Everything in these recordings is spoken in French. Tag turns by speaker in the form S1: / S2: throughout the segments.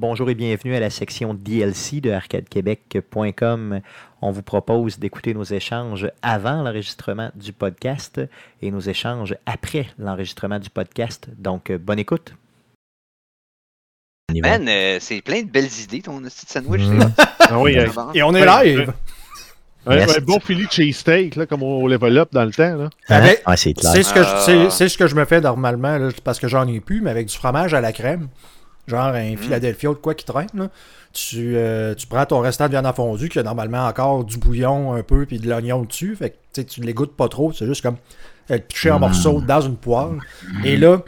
S1: Bonjour et bienvenue à la section DLC de arcadequebec.com. On vous propose d'écouter nos échanges avant l'enregistrement du podcast et nos échanges après l'enregistrement du podcast. Donc, bonne écoute.
S2: Man, euh, c'est plein de belles idées ton petit sandwich.
S3: Mmh. Ah oui, euh,
S4: et on est live.
S3: Un, yes. un bon de cheesesteak, là, comme on level up dans le temps. Là.
S4: Avec, ah, c'est ce, que je, c'est, ce que je me fais normalement, là, parce que j'en ai plus, mais avec du fromage à la crème. Genre un Philadelphia ou de quoi qui traîne. Là. Tu, euh, tu prends ton restant de viande à fondue qui a normalement encore du bouillon un peu puis de l'oignon dessus. Fait que tu ne les goûtes pas trop. C'est juste comme euh, piché en morceaux dans une poêle. Et là,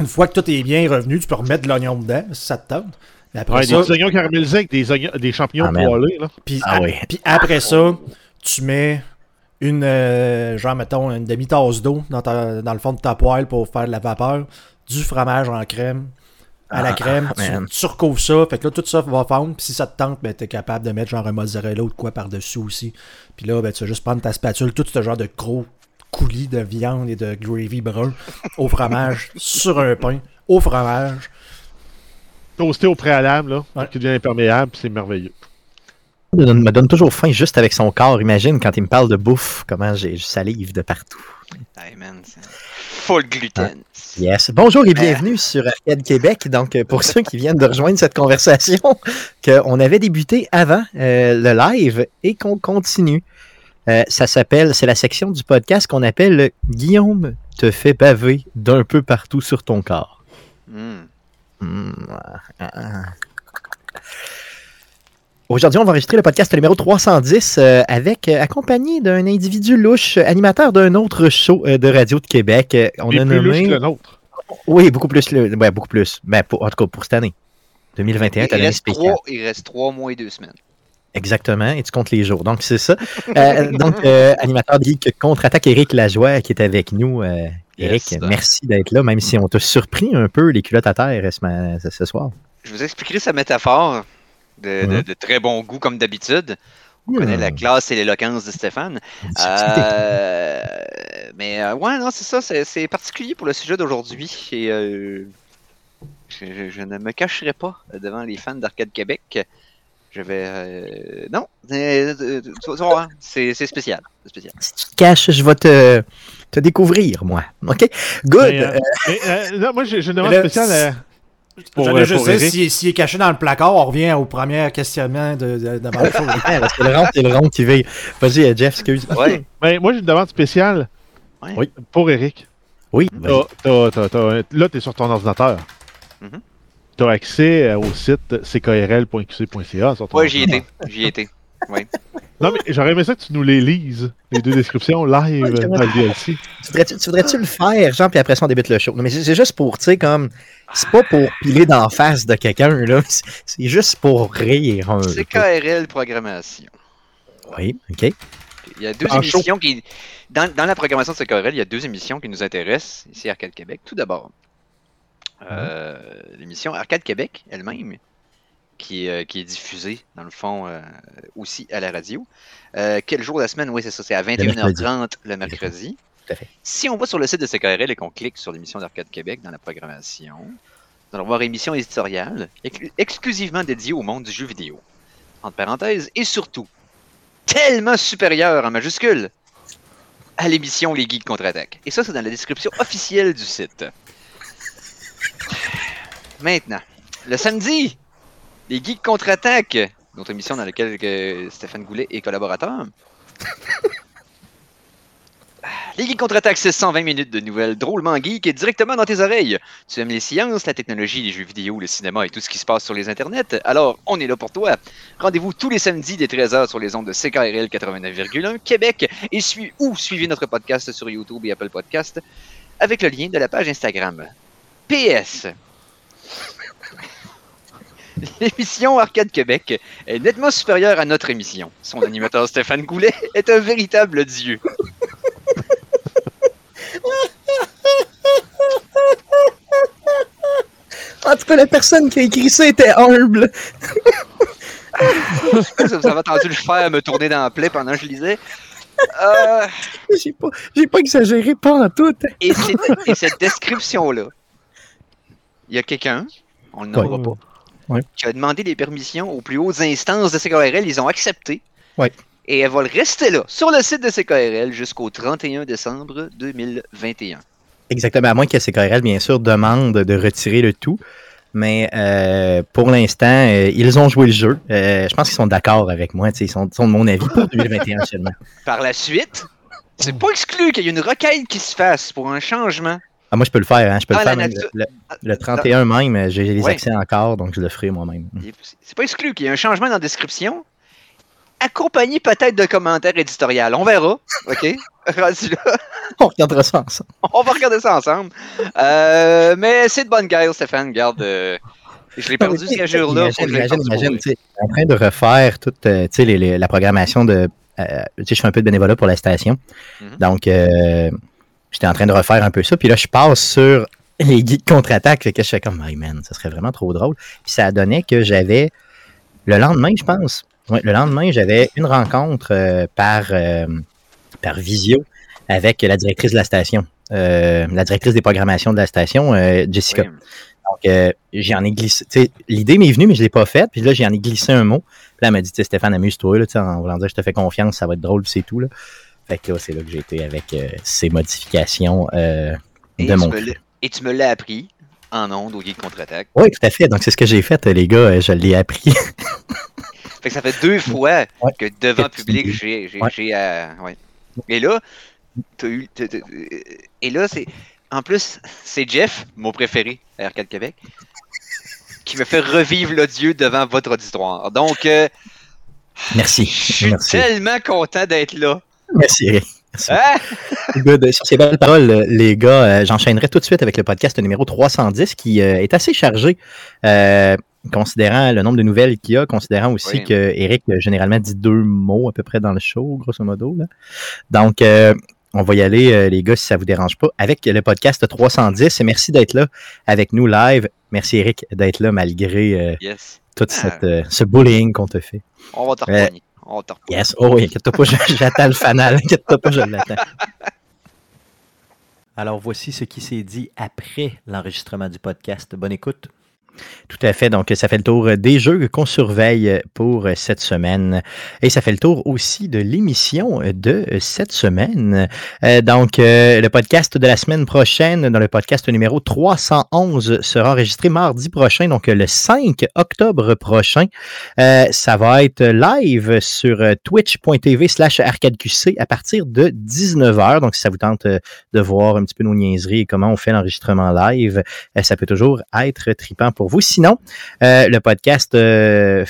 S4: une fois que tout est bien revenu, tu peux remettre de l'oignon dedans si ça te tente.
S3: Mais après ouais, ça, des oignons caramélisés avec des, oignons, des champignons ah, poêlés. Là.
S4: Puis, ah, oui. puis après ça, tu mets une, euh, genre, mettons, une demi-tasse d'eau dans, dans le fond de ta poêle pour faire de la vapeur, du fromage en crème, à la crème, tu, tu, recouvres ça, fait que là tout ça va fondre, puis si ça te tente, ben t'es capable de mettre genre un mozzarella ou de quoi par-dessus aussi. Puis là, ben tu vas juste prendre ta spatule, tout ce genre de gros coulis de viande et de gravy brun au fromage sur un pain, au fromage.
S3: Toasté au préalable, là, ouais. qui devient imperméable, c'est merveilleux.
S1: Il me donne toujours faim juste avec son corps. Imagine quand il me parle de bouffe, comment j'ai salive de partout.
S2: Hey man, full gluten.
S1: Ah, yes. Bonjour et bienvenue sur Arcade Québec. Donc, pour ceux qui viennent de rejoindre cette conversation, qu'on avait débuté avant euh, le live et qu'on continue. Euh, ça s'appelle, c'est la section du podcast qu'on appelle Guillaume te fait baver d'un peu partout sur ton corps. Mm. Mm, Aujourd'hui, on va enregistrer le podcast numéro 310 euh, avec euh, accompagné d'un individu louche, animateur d'un autre show euh, de radio de Québec.
S3: on a plus nommé. le nôtre.
S1: Oui, beaucoup plus. Le... Ouais, beaucoup plus. Ben, pour, en tout cas, pour cette année. 2021,
S2: il, reste trois, il reste trois mois et deux semaines.
S1: Exactement, et tu comptes les jours. Donc, c'est ça. donc, animateur de Geek Contre-Attaque, Eric Lajoie, qui est avec nous. Eric, yes, merci d'être là, même si on t'a surpris un peu les culottes à terre ce, ce soir.
S2: Je vous expliquerai sa métaphore de, très bon goût comme d'habitude. On connaît la classe et l'éloquence de Stéphane. Euh, mais euh, ouais, non, c'est ça, c'est particulier pour le sujet d'aujourd'hui. Et euh, je, ne me cacherai pas devant les fans d'Arcade Québec. Je vais. non, c'est spécial, spécial.
S1: Si tu te caches, je vais te, te découvrir, moi. OK? Good.
S3: moi, j'ai une demande spéciale.
S4: Pour, je sais, s'il si est caché dans le placard, on revient au premier questionnement de, de, de
S1: C'est le rond, c'est le rond qui veille. Vas-y, euh, Jeff, excuse.
S3: Ouais. Ben, moi, j'ai une demande spéciale oui. pour Eric.
S1: Oui.
S3: là, tu es sur ton ordinateur. Mm -hmm. Tu as accès euh, au site ckrl.qc.ca.
S2: Oui, j'y étais. J'y étais. Oui.
S3: Non, mais j'aurais aimé ça que tu nous les lises, les deux descriptions live dans le DLC.
S1: Tu voudrais-tu, voudrais le faire, Jean, puis après ça, on débute le show? Non, mais c'est juste pour, tu sais, comme. C'est pas pour piler d'en face de quelqu'un, là. C'est juste pour rire.
S2: C'est KRL Programmation.
S1: Oui, OK.
S2: Il y a deux émissions qui. Dans, dans, la programmation de CKRL, il y a deux émissions qui nous intéressent ici à Arcade Québec. Tout d'abord, euh, l'émission Arcade Québec elle-même, qui, euh, qui, est diffusée, dans le fond, euh, aussi à la radio. Euh, quel jour de la semaine? Oui, c'est ça, c'est à 21h30 le mercredi. Si on va sur le site de CKRL et qu'on clique sur l'émission d'Arcade Québec dans la programmation, nous allons voir émission éditoriale exclusivement dédiée au monde du jeu vidéo. Entre parenthèses, et surtout, tellement supérieure en majuscule à l'émission Les Geeks contre-attaque. Et ça, c'est dans la description officielle du site. Maintenant, le samedi, Les Geeks contre-attaque, notre émission dans laquelle Stéphane Goulet est collaborateur. Les Geeks contre-attaque, c'est 120 minutes de nouvelles drôlement geek et directement dans tes oreilles. Tu aimes les sciences, la technologie, les jeux vidéo, le cinéma et tout ce qui se passe sur les internets? Alors, on est là pour toi. Rendez-vous tous les samedis dès 13h sur les ondes de CKRL 89,1 Québec et ou suivez notre podcast sur YouTube et Apple Podcast avec le lien de la page Instagram. PS. L'émission Arcade Québec est nettement supérieure à notre émission. Son animateur Stéphane Goulet est un véritable dieu.
S1: En tout cas, la personne qui a écrit ça était humble.
S2: ça vous avez entendu le faire me tourner dans la plaie pendant que je lisais. Euh...
S1: J'ai pas, pas exagéré pas en tout.
S2: Et, cette description-là, il y a quelqu'un, on ne le nommera pas, qui a demandé des permissions aux plus hautes instances de CKRL. Ils ont accepté. Et elle va rester là, sur le site de CKRL, jusqu'au 31 décembre 2021.
S1: Exactement, à moins que CKRL, bien sûr, demande de retirer le tout. Mais euh, pour l'instant, euh, ils ont joué le jeu. Euh, je pense qu'ils sont d'accord avec moi. Ils sont, sont, de mon avis pour 2021 seulement.
S2: Par la suite, c'est pas exclu qu'il y ait une requête qui se fasse pour un changement.
S1: Ah, moi, je peux le faire. Hein. Je peux le ah, faire le, 31 même. J'ai les accès encore, donc je le ferai moi-même.
S2: C'est pas exclu qu'il y ait un changement dans la description accompagné peut-être de commentaires éditoriaux. On verra. OK?
S1: On regardera ça ensemble.
S2: On va regarder ça ensemble. Euh, mais c'est de bonne guerre, Stéphane. Garde. Euh, je l'ai perdu ce jour-là.
S1: Imagine, imagine, tu en train de refaire toute euh, les, la programmation de. je fais un peu de bénévolat pour la station. Mhm. Donc, j'étais en train de refaire un peu ça. Puis là, je passe sur les guides contre-attaque. que je fais comme, hey man, ça serait vraiment trop drôle. Puis ça a donné que j'avais, le lendemain, je pense, le lendemain, j'avais une rencontre par par visio avec la directrice de la station, euh, la directrice des programmations de la station, euh, Jessica. Donc, euh, j'en ai glissé. L'idée m'est venue, mais je ne l'ai pas faite. Puis là, j'en ai glissé un mot. Puis là, elle m'a dit Stéphane, amuse-toi, en voulant dire je te fais confiance, ça va être drôle, c'est tout. Là. Fait que là, c'est là que j'ai été avec ces modifications de mon.
S2: et tu me l'as appris en ondes au guide contre-attaque.
S1: Oui, tout à fait. Donc, c'est ce que j'ai fait, les gars. Je l'ai appris.
S2: fait que ça fait deux fois que devant public, j'ai. Ouais. Et là, eu, et là, c'est. En plus, c'est Jeff, mon préféré à R4 Québec, qui me fait revivre l'odieux devant votre auditoire. Donc, euh,
S1: merci.
S2: Je suis tellement content d'être là.
S1: Merci, Eric. Hein? Sur ces belles paroles, les gars, euh, j'enchaînerai tout de suite avec le podcast numéro 310 qui euh, est assez chargé considérant le nombre de nouvelles qu'il y a, considérant aussi que Eric généralement dit deux mots à peu près dans le show, grosso modo. Donc, euh, on va y aller, euh, les gars, si ça vous dérange pas, avec le podcast 310. Et merci d'être là avec nous live. Merci, Eric, d'être là malgré euh, tout ah. ce bullying qu'on te fait.
S2: On va te. On
S1: Yes, oh oui, inquiète-toi pas, j'attends le fanal. Inquiète-toi pas, je l'attends. Alors, voici ce qui s'est dit après l'enregistrement du podcast. Bonne écoute. Tout à fait. Donc, ça fait le tour des jeux qu'on surveille pour cette semaine. Et ça fait le tour aussi de l'émission de cette semaine. Euh, donc, euh, le podcast de la semaine prochaine, dans le podcast numéro 311, sera enregistré mardi prochain, donc le 5 octobre prochain. Euh, ça va être live sur twitch.tv slash arcadeqc à partir de 19h. Donc, si ça vous tente de voir un petit peu nos niaiseries et comment on fait l'enregistrement live, ça peut toujours être tripant pour vous. Sinon, euh, le podcast, euh,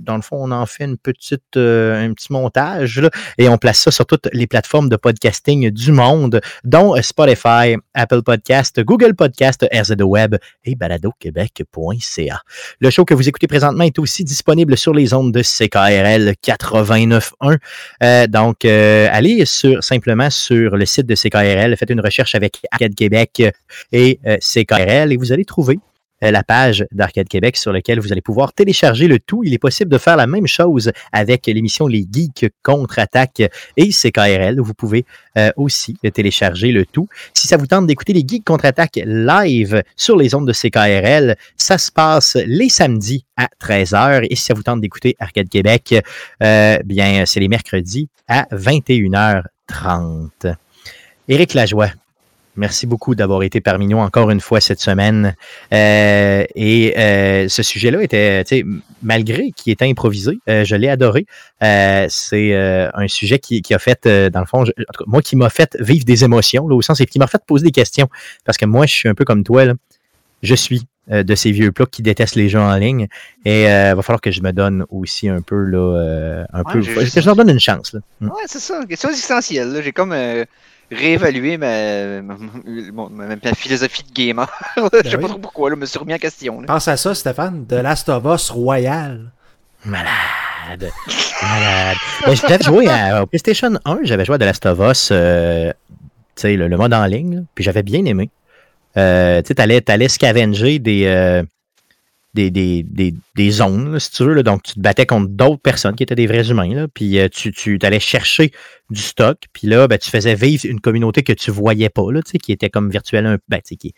S1: dans le fond, on en fait une petite, euh, un petit montage et on place ça sur toutes les plateformes de podcasting du monde, dont Spotify, Apple Podcast, Google Podcast, RZO Web et baladoquebec.ca. Le show que vous écoutez présentement est aussi disponible sur les ondes de CKRL 89.1. donc, allez sur, simplement sur le site de CKRL, faites une recherche avec Arcade Québec et CKRL et vous allez trouver la page d'Arcade Québec sur laquelle vous allez pouvoir télécharger le tout. Il est possible de faire la même chose avec l'émission Les Geeks contre-attaque et CKRL. Vous pouvez euh, aussi télécharger le tout. Si ça vous tente d'écouter les Geeks contre-attaque live sur les ondes de CKRL, ça se passe les samedis à 13h. Et si ça vous tente d'écouter Arcade Québec, euh, bien, c'est les mercredis à 21h30. Éric Lajoie, Merci beaucoup d'avoir été parmi nous encore une fois cette semaine. Euh, et euh, ce sujet-là était, malgré qu'il était improvisé, euh, je l'ai adoré. c'est un sujet qui, a fait, dans le fond, moi qui m'a fait vivre des émotions, là, au sens, et qui m'a fait poser des questions. Parce que moi, je suis un peu comme toi, là. je suis de ces vieux plats qui détestent les jeux en ligne. Et il va falloir que je me donne aussi un peu, là, un peu, que je leur donne une chance. Là.
S2: Ouais, c'est ça, question essentielle. J'ai comme réévaluer ma, ma, philosophie de gamer. je sais ben pas trop pourquoi, là, je me suis remis en question.
S4: Pense à ça, Stéphane, de Last of Us Royal.
S1: Malade. Malade. Ben, j'avais joué à, PlayStation 1, j'avais joué à The Last of Us, euh, le, le, mode en ligne, puis j'avais bien aimé. Euh, tu allais, allais scavenger des, euh, des, des, des, des zones, si tu veux. Donc, tu te battais contre d'autres personnes qui étaient des vrais humains. Là, puis euh, tu, tu allais chercher du stock. Puis là, ben, tu faisais vivre une communauté que tu voyais pas, là, qui était comme virtuelle, ben, qui,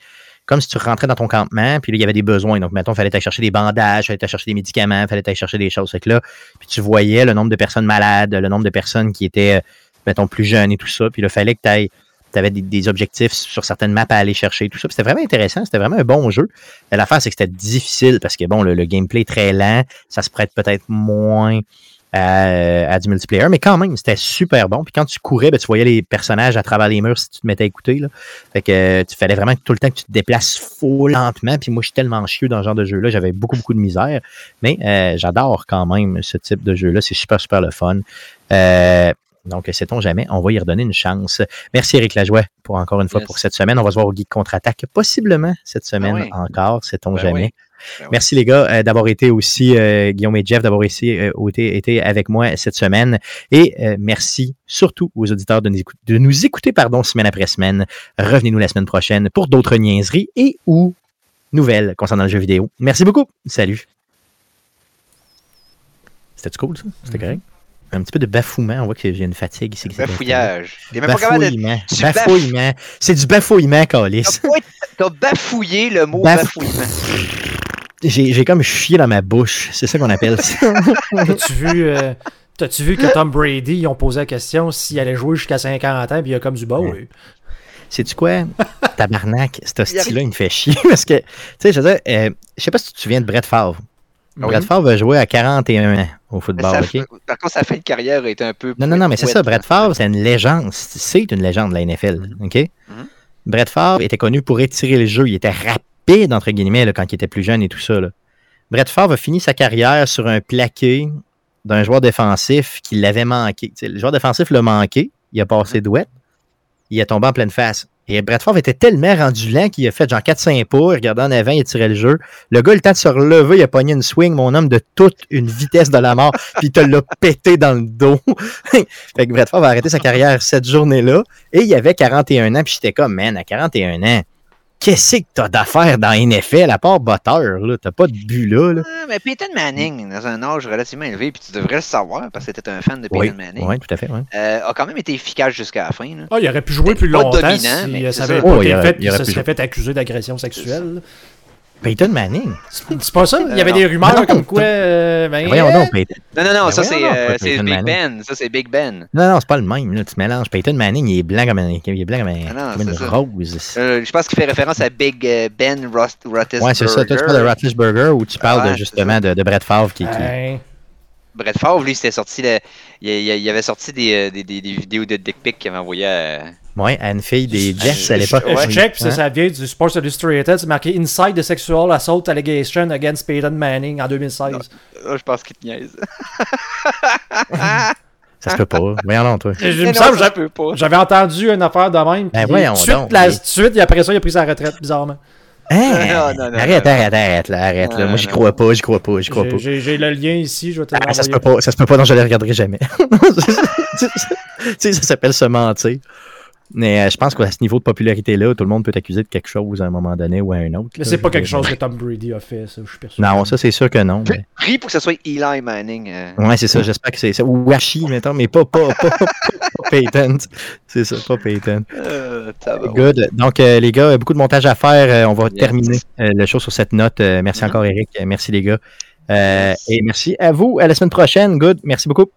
S1: comme si tu rentrais dans ton campement, puis là, il y avait des besoins. Donc, mettons, il fallait aller chercher des bandages, il fallait aller chercher des médicaments, il fallait aller chercher des choses. Là, puis tu voyais le nombre de personnes malades, le nombre de personnes qui étaient, mettons, plus jeunes et tout ça. Puis il fallait que tu tu avais des, objectifs sur certaines maps à aller chercher, tout ça. C'était vraiment intéressant, c'était vraiment un bon jeu. L'affaire, c'est que c'était difficile parce que, bon, le, gameplay est très lent, ça se prête peut-être moins à, du multiplayer, mais quand même, c'était super bon. Puis quand tu courais, ben, tu voyais les personnages à travers les murs si tu te mettais à écouter. Là. Fait que euh, tu fallait vraiment tout le temps que tu te déplaces faux lentement. Puis moi, je suis tellement chieux dans ce genre de jeu-là, j'avais beaucoup, beaucoup de misère. Mais euh, j'adore quand même ce type de jeu-là. C'est super, super le fun. Euh, donc, sait-on jamais, on va y redonner une chance. Merci Eric Lajoie pour encore une fois pour cette semaine. On va se voir au Geek Contre-Attaque, possiblement cette ben semaine encore, sait-on ben jamais. Ben Merci les gars euh, d'avoir été aussi, euh, Guillaume et Jeff, d'avoir euh, été, été, avec moi cette semaine. Et merci surtout aux auditeurs de nous, écouter, de nous écouter pardon, semaine après semaine. Revenez-nous la semaine prochaine pour d'autres niaiseries et ou nouvelles concernant le jeu vidéo. Merci beaucoup. Salut. C'était cool ça? C'était mm-hmm. correct? Un petit peu de bafouement. On voit que j'ai une fatigue ici.
S2: Bafouillage.
S1: Bafouillement. Bafouillement. C'est du bafouillement, Calis.
S2: T'as bafouillé le mot bafouillement.
S1: J'ai comme chié dans ma bouche. C'est ça qu'on appelle ça.
S4: T'as-tu vu, euh, vu que Tom Brady, ils ont posé la question s'il allait jouer jusqu'à 50 ans, puis il a comme du beau.
S1: Sais-tu quoi? Tabarnak, ce style-là, il me fait chier. Parce que, tu sais, je veux dire, euh, je sais pas si tu te souviens de Brett Favre. Ah Favre va jouer à 41 ans au football. OK?
S2: Par contre, sa fin de carrière est un peu.
S1: Non, non, non, mais c'est ça. Brett Favre, c'est une légende. C'est une légende de la NFL. OK? Mm-hmm. Brett Favre était connu pour étirer le jeu. Il était rapide, entre guillemets, quand il était plus jeune et tout ça. Là. Brett Favre a fini sa carrière sur un plaqué d'un joueur défensif qui l'avait manqué. le joueur défensif l'a manqué. Il a passé mm-hmm. douette. Il est tombé en pleine face. Et Favre était tellement rendu lent qu'il a fait genre 4-5 pas, il regardait en avant, il tirait le jeu. Le gars, le temps de se relever, il a pogné une swing, mon homme, de toute une vitesse de la mort, puis il te l'a pété dans le dos. fait que Brett Favre a arrêté sa carrière cette journée-là, et il avait 41 ans, puis j'étais comme, man, à 41 ans, qu'est-ce que t'as d'affaires dans NFL à part botteur, là? T'as pas de but là,
S2: ah, mais Peyton Manning, dans un âge relativement élevé, puis tu devrais le savoir parce que t'étais un fan de Peyton Manning.
S1: Oui, tout à fait, ouais.
S2: euh, a quand même été efficace jusqu'à la fin. Là.
S4: Ah, il aurait pu jouer plus longtemps dominant, si ça avait pas été fait, il, se serait fait accuser d'agression sexuelle.
S1: Peyton Manning.
S4: C'est pas ça? Il y avait des rumeurs comme quoi. Euh, ben,
S1: voyons donc, Peyton.
S2: Non, non, non, ben ça c'est euh, Big Ben. Ça c'est Big Ben.
S1: Non, non, c'est pas le même. Là. Tu mélanges. Peyton Manning, il est blanc comme, un, il est blanc comme, un, ah non, une rose.
S2: Euh, je pense qu'il fait référence à Big euh, Ben Roethlisberger.
S1: Ouais, c'est ça. Toi, tu parles de Roethlisberger ou tu parles de, justement de, de, Brett Favre qui. qui...
S2: Brett Favre, lui, c'était sorti. Le... Il, il, avait sorti des, des, des, des vidéos de dick pic qu'il avait envoyé à.
S1: Ouais, à une fille des Jets à l'époque.
S4: Je check, puis ça vient du Sports Illustrated. C'est marqué Inside the Sexual Assault Allegation Against Peyton Manning en 2016.
S2: je pense qu'il te niaise.
S1: ça se peut pas. Voyons non, toi.
S4: J'avais entendu une affaire de même.
S1: Ben voyons
S4: suite,
S1: donc.
S4: La, suite, et après ça, il a pris sa retraite, bizarrement.
S1: Hein? Non, non, non, arrête, arrête, arrête, là, arrête. Là. Moi, j'y crois pas, j'y crois pas, j'y crois pas.
S4: J'ai le lien ici, je vais te
S1: ah, ça se peut pas, ça se peut pas, non, je le regarderai jamais. tu sais, ça s'appelle se mentir. Mais euh, je pense qu'à ce niveau de popularité-là, tout le monde peut t'accuser de quelque chose à un moment donné ou à un autre.
S4: Mais c'est pas quelque chose que Tom Brady a fait, ça, je suis persuadé.
S1: Non, ça, c'est sûr que non.
S2: Mais... Prie pour que ce soit Eli Manning. Euh...
S1: Ouais, c'est ça, j'espère que c'est ça. Ou Washi, mettons, mais pas, pas, pas, pas, Payton. C'est ça, pas Payton. Euh, Good. Donc, euh, les gars, beaucoup de montage à faire. on va terminer le show sur cette note. merci mm-hmm. encore, Eric. Merci, les gars. et merci à vous. À la semaine prochaine. Good. Merci beaucoup.